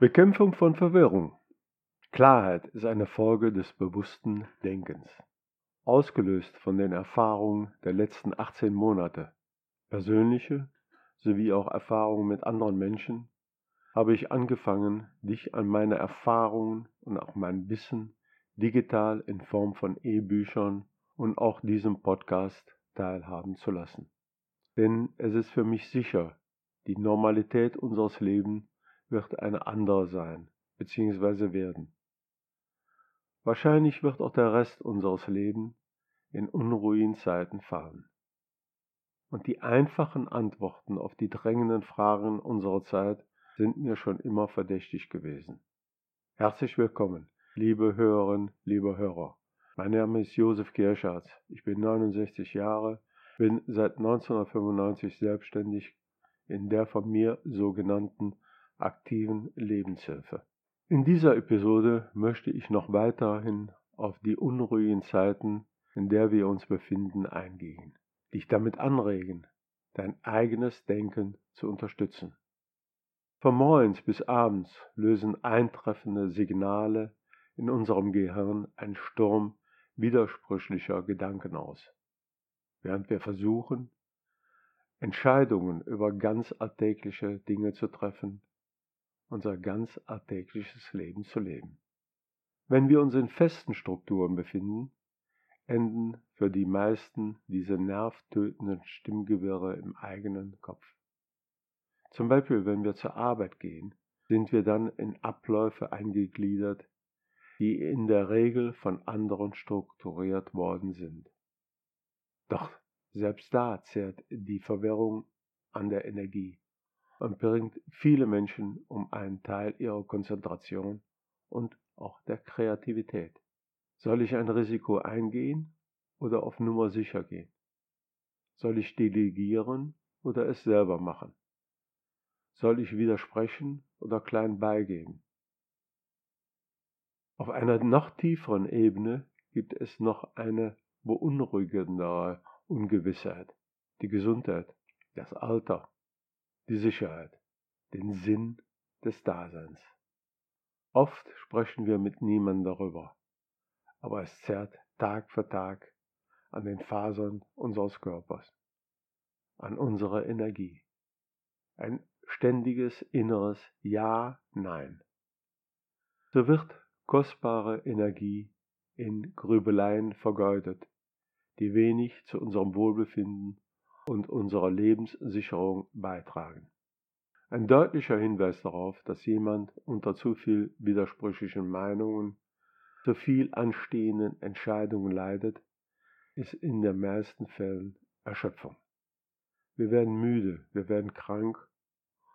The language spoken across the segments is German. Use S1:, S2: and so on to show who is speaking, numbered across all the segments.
S1: Bekämpfung von Verwirrung. Klarheit ist eine Folge des bewussten Denkens. Ausgelöst von den Erfahrungen der letzten 18 Monate, persönliche sowie auch Erfahrungen mit anderen Menschen, habe ich angefangen, dich an meine Erfahrungen und auch mein Wissen digital in Form von E-Büchern und auch diesem Podcast teilhaben zu lassen. Denn es ist für mich sicher, die Normalität unseres Lebens wird eine andere sein, beziehungsweise werden. Wahrscheinlich wird auch der Rest unseres Lebens in unruhigen Zeiten fallen. Und die einfachen Antworten auf die drängenden Fragen unserer Zeit sind mir schon immer verdächtig gewesen. Herzlich willkommen, liebe Hörerinnen, liebe Hörer. Mein Name ist Josef Kirscharz. Ich bin 69 Jahre, bin seit 1995 selbstständig in der von mir sogenannten aktiven Lebenshilfe. In dieser Episode möchte ich noch weiterhin auf die unruhigen Zeiten, in der wir uns befinden, eingehen, dich damit anregen, dein eigenes Denken zu unterstützen. Von morgens bis abends lösen eintreffende Signale in unserem Gehirn einen Sturm widersprüchlicher Gedanken aus, während wir versuchen, Entscheidungen über ganz alltägliche Dinge zu treffen, unser ganz alltägliches Leben zu leben. Wenn wir uns in festen Strukturen befinden, enden für die meisten diese nervtötenden Stimmgewirre im eigenen Kopf. Zum Beispiel, wenn wir zur Arbeit gehen, sind wir dann in Abläufe eingegliedert, die in der Regel von anderen strukturiert worden sind. Doch selbst da zehrt die Verwirrung an der Energie und bringt viele Menschen um einen Teil ihrer Konzentration und auch der Kreativität. Soll ich ein Risiko eingehen oder auf Nummer sicher gehen? Soll ich delegieren oder es selber machen? Soll ich widersprechen oder klein beigeben? Auf einer noch tieferen Ebene gibt es noch eine beunruhigendere Ungewissheit, die Gesundheit, das Alter, die Sicherheit, den Sinn des Daseins. Oft sprechen wir mit niemandem darüber, aber es zerrt Tag für Tag an den Fasern unseres Körpers, an unserer Energie. Ein ständiges inneres Ja, Nein. So wird kostbare Energie in Grübeleien vergeudet, die wenig zu unserem Wohlbefinden und unserer Lebenssicherung beitragen. Ein deutlicher Hinweis darauf, dass jemand unter zu viel widersprüchlichen Meinungen, zu viel anstehenden Entscheidungen leidet, ist in den meisten Fällen Erschöpfung. Wir werden müde, wir werden krank,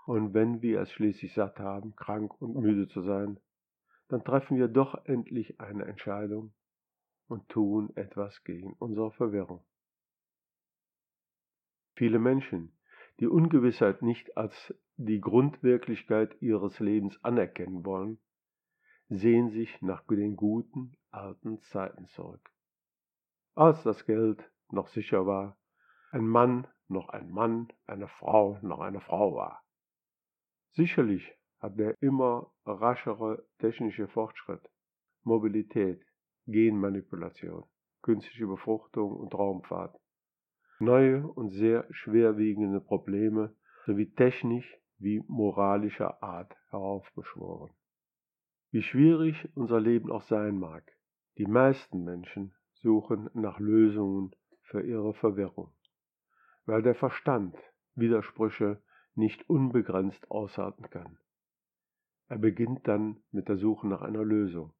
S1: und wenn wir es schließlich satt haben, krank und müde zu sein, dann treffen wir doch endlich eine Entscheidung und tun etwas gegen unsere Verwirrung. Viele Menschen, die Ungewissheit nicht als die Grundwirklichkeit ihres Lebens anerkennen wollen, sehen sich nach den guten alten Zeiten zurück. Als das Geld noch sicher war, ein Mann noch ein Mann, eine Frau noch eine Frau war. Sicherlich hat der immer raschere technische Fortschritt, Mobilität, Genmanipulation, künstliche Befruchtung und Raumfahrt neue und sehr schwerwiegende Probleme sowie technisch wie moralischer Art heraufbeschworen. Wie schwierig unser Leben auch sein mag, die meisten Menschen suchen nach Lösungen für ihre Verwirrung, weil der Verstand Widersprüche nicht unbegrenzt aushalten kann. Er beginnt dann mit der Suche nach einer Lösung,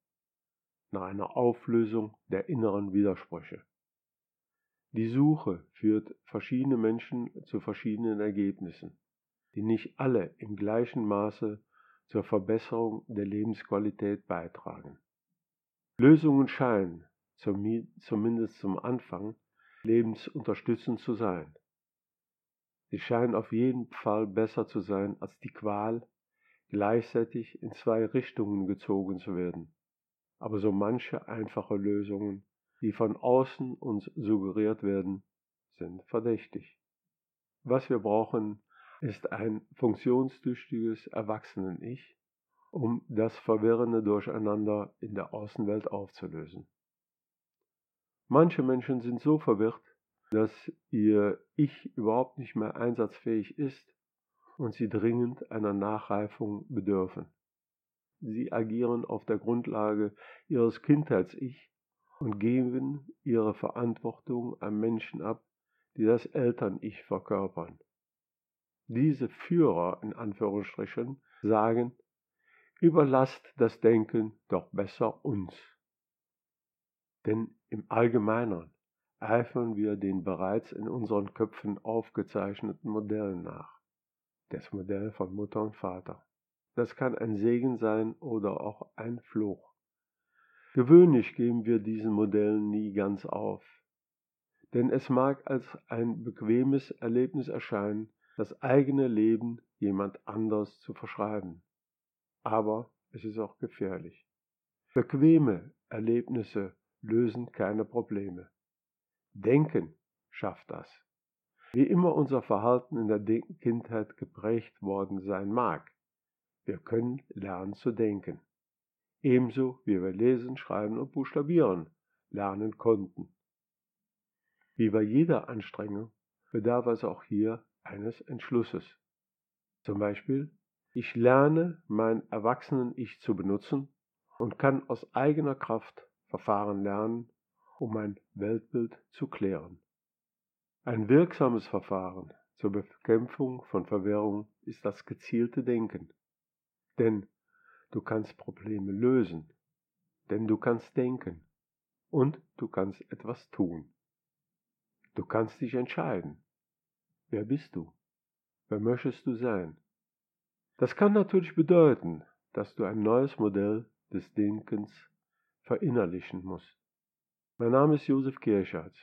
S1: nach einer Auflösung der inneren Widersprüche. Die Suche führt verschiedene Menschen zu verschiedenen Ergebnissen, die nicht alle im gleichen Maße zur Verbesserung der Lebensqualität beitragen. Lösungen scheinen, zumindest zum Anfang, lebensunterstützend zu sein. Sie scheinen auf jeden Fall besser zu sein als die Qual, gleichzeitig in zwei Richtungen gezogen zu werden. Aber so manche einfache Lösungen die von außen uns suggeriert werden, sind verdächtig. Was wir brauchen, ist ein funktionstüchtiges Erwachsenen-Ich um das verwirrende Durcheinander in der Außenwelt aufzulösen. Manche Menschen sind so verwirrt, dass ihr Ich überhaupt nicht mehr einsatzfähig ist und sie dringend einer Nachreifung bedürfen. Sie agieren auf der Grundlage ihres Kindheits-Ich und geben ihre Verantwortung an Menschen ab, die das Eltern-Ich verkörpern. Diese Führer in Anführungsstrichen sagen, überlasst das Denken doch besser uns. Denn im Allgemeinen eifern wir den bereits in unseren Köpfen aufgezeichneten Modellen nach. Das Modell von Mutter und Vater. Das kann ein Segen sein oder auch ein Fluch. Gewöhnlich geben wir diesen Modellen nie ganz auf. Denn es mag als ein bequemes Erlebnis erscheinen, das eigene Leben jemand anders zu verschreiben. Aber es ist auch gefährlich. Bequeme Erlebnisse lösen keine Probleme. Denken schafft das. Wie immer unser Verhalten in der Kindheit geprägt worden sein mag, wir können lernen zu denken. Ebenso wie wir lesen, schreiben und buchstabieren lernen konnten. Wie bei jeder Anstrengung bedarf es auch hier eines Entschlusses. Zum Beispiel, ich lerne mein Erwachsenen-Ich zu benutzen und kann aus eigener Kraft Verfahren lernen, um mein Weltbild zu klären. Ein wirksames Verfahren zur Bekämpfung von Verwirrung ist das gezielte Denken. Denn du kannst Probleme lösen, denn du kannst denken und du kannst etwas tun. Du kannst dich entscheiden. Wer bist du? Wer möchtest du sein? Das kann natürlich bedeuten, dass du ein neues Modell des Denkens verinnerlichen musst. Mein Name ist Josef Kirschatz.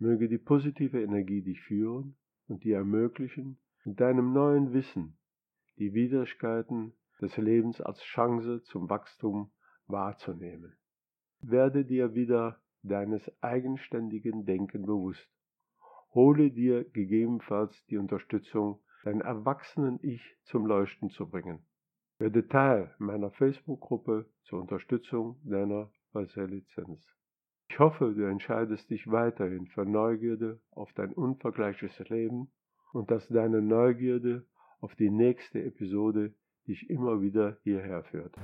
S1: Möge die positive Energie dich führen und dir ermöglichen, mit deinem neuen Wissen die Widrigkeiten des Lebens als Chance zum Wachstum wahrzunehmen. Werde dir wieder deines eigenständigen Denken bewusst. Hole dir gegebenenfalls die Unterstützung, dein erwachsenen Ich zum Leuchten zu bringen. Werde Teil meiner Facebook-Gruppe zur Unterstützung deiner Resilienz. Ich hoffe, du entscheidest dich weiterhin für Neugierde auf dein unvergleichliches Leben und dass deine Neugierde auf die nächste Episode dich immer wieder hierher führt.